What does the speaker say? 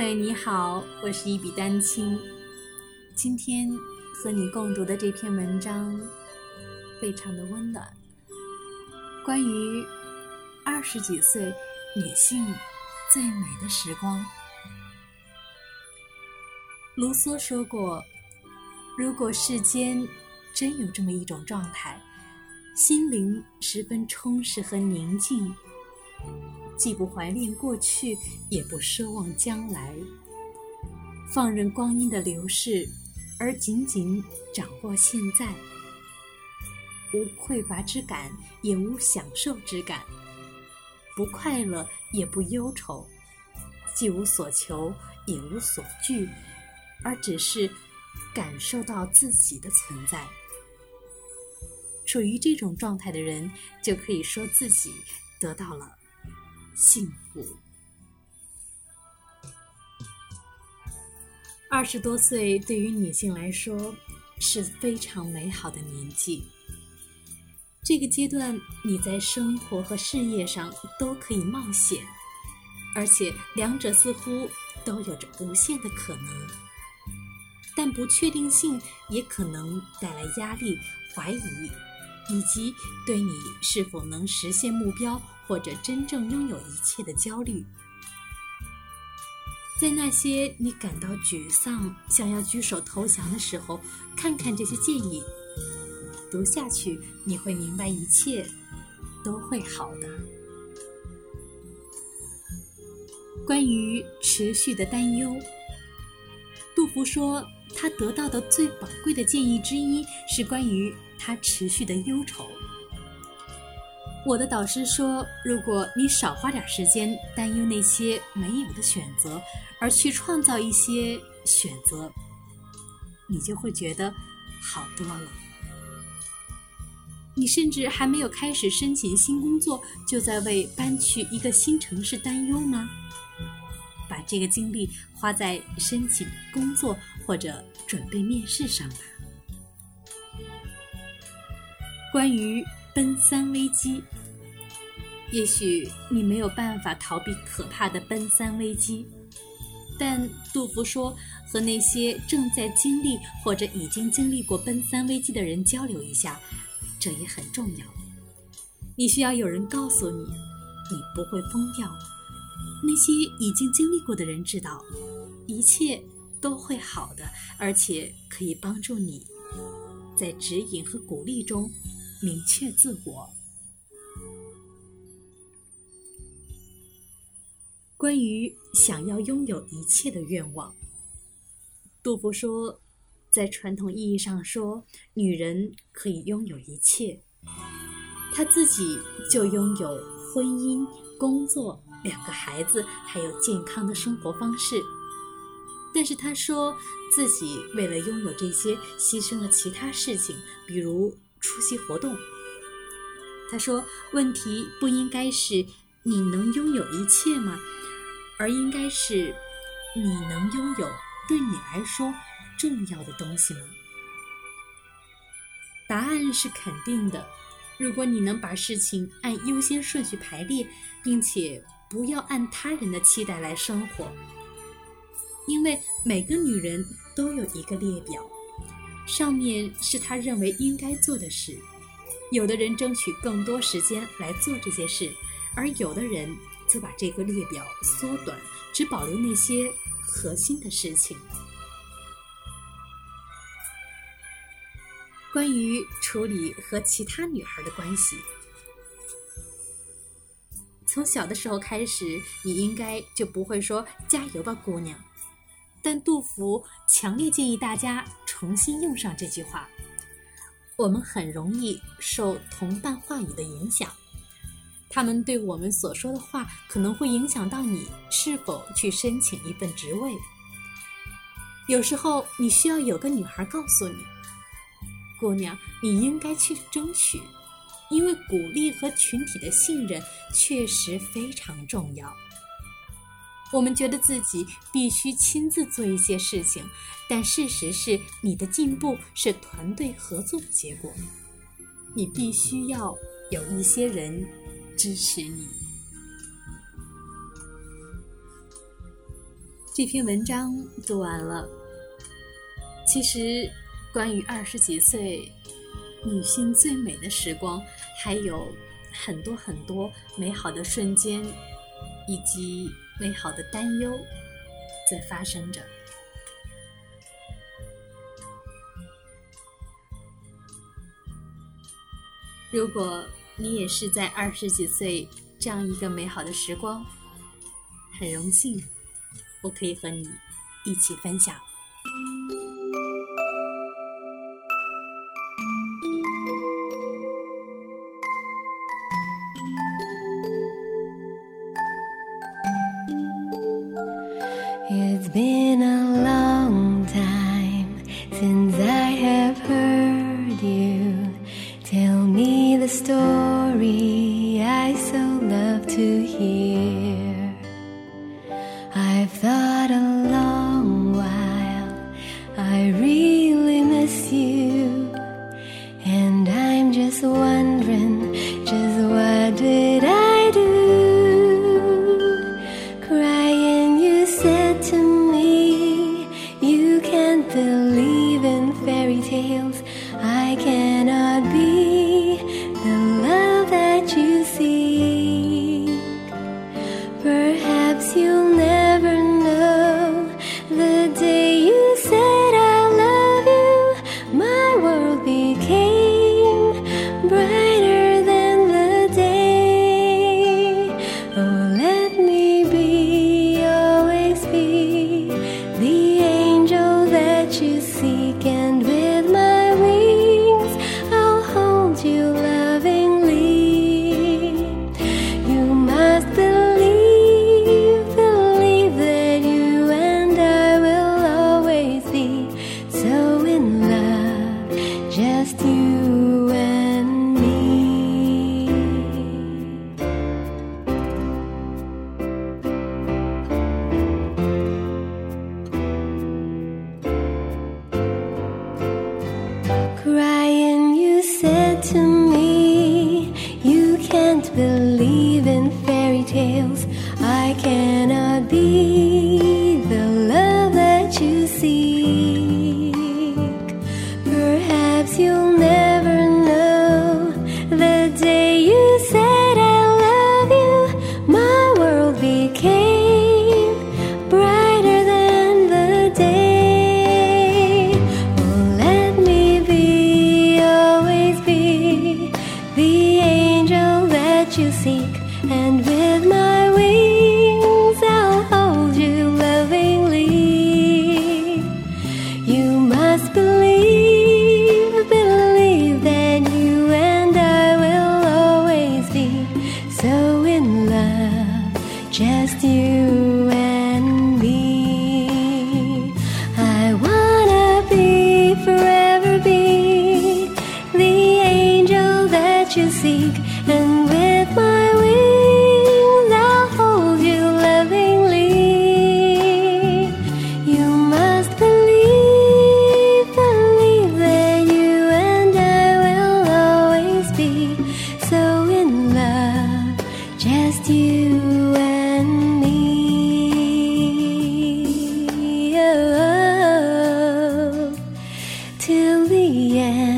朋友你好，我是一笔丹青。今天和你共读的这篇文章非常的温暖，关于二十几岁女性最美的时光。卢梭说过：“如果世间真有这么一种状态，心灵十分充实和宁静。”既不怀念过去，也不奢望将来，放任光阴的流逝，而仅仅掌握现在，无匮乏之感，也无享受之感，不快乐也不忧愁，既无所求，也无所惧，而只是感受到自己的存在。处于这种状态的人，就可以说自己得到了。幸福。二十多岁对于女性来说是非常美好的年纪。这个阶段，你在生活和事业上都可以冒险，而且两者似乎都有着无限的可能。但不确定性也可能带来压力、怀疑，以及对你是否能实现目标。或者真正拥有一切的焦虑，在那些你感到沮丧、想要举手投降的时候，看看这些建议，读下去，你会明白一切都会好的。关于持续的担忧，杜甫说，他得到的最宝贵的建议之一是关于他持续的忧愁。我的导师说：“如果你少花点时间担忧那些没有的选择，而去创造一些选择，你就会觉得好多了。你甚至还没有开始申请新工作，就在为搬去一个新城市担忧吗？把这个精力花在申请工作或者准备面试上吧。”关于。奔三危机，也许你没有办法逃避可怕的奔三危机，但杜甫说，和那些正在经历或者已经经历过奔三危机的人交流一下，这也很重要。你需要有人告诉你，你不会疯掉。那些已经经历过的人知道，一切都会好的，而且可以帮助你在指引和鼓励中。明确自我。关于想要拥有一切的愿望，杜甫说，在传统意义上说，女人可以拥有一切，她自己就拥有婚姻、工作、两个孩子，还有健康的生活方式。但是她说自己为了拥有这些，牺牲了其他事情，比如。出席活动，他说：“问题不应该是你能拥有一切吗？而应该是你能拥有对你来说重要的东西吗？”答案是肯定的。如果你能把事情按优先顺序排列，并且不要按他人的期待来生活，因为每个女人都有一个列表。上面是他认为应该做的事，有的人争取更多时间来做这些事，而有的人则把这个列表缩短，只保留那些核心的事情。关于处理和其他女孩的关系，从小的时候开始，你应该就不会说“加油吧，姑娘”。但杜甫强烈建议大家重新用上这句话。我们很容易受同伴话语的影响，他们对我们所说的话可能会影响到你是否去申请一份职位。有时候你需要有个女孩告诉你：“姑娘，你应该去争取，因为鼓励和群体的信任确实非常重要。”我们觉得自己必须亲自做一些事情，但事实是，你的进步是团队合作的结果。你必须要有一些人支持你。这篇文章读完了。其实，关于二十几岁女性最美的时光，还有很多很多美好的瞬间，以及美好的担忧在发生着。如果你也是在二十几岁这样一个美好的时光，很荣幸，我可以和你一起分享。been a long time since I have heard you tell me the story I so love to hear. you seek to me. 眼。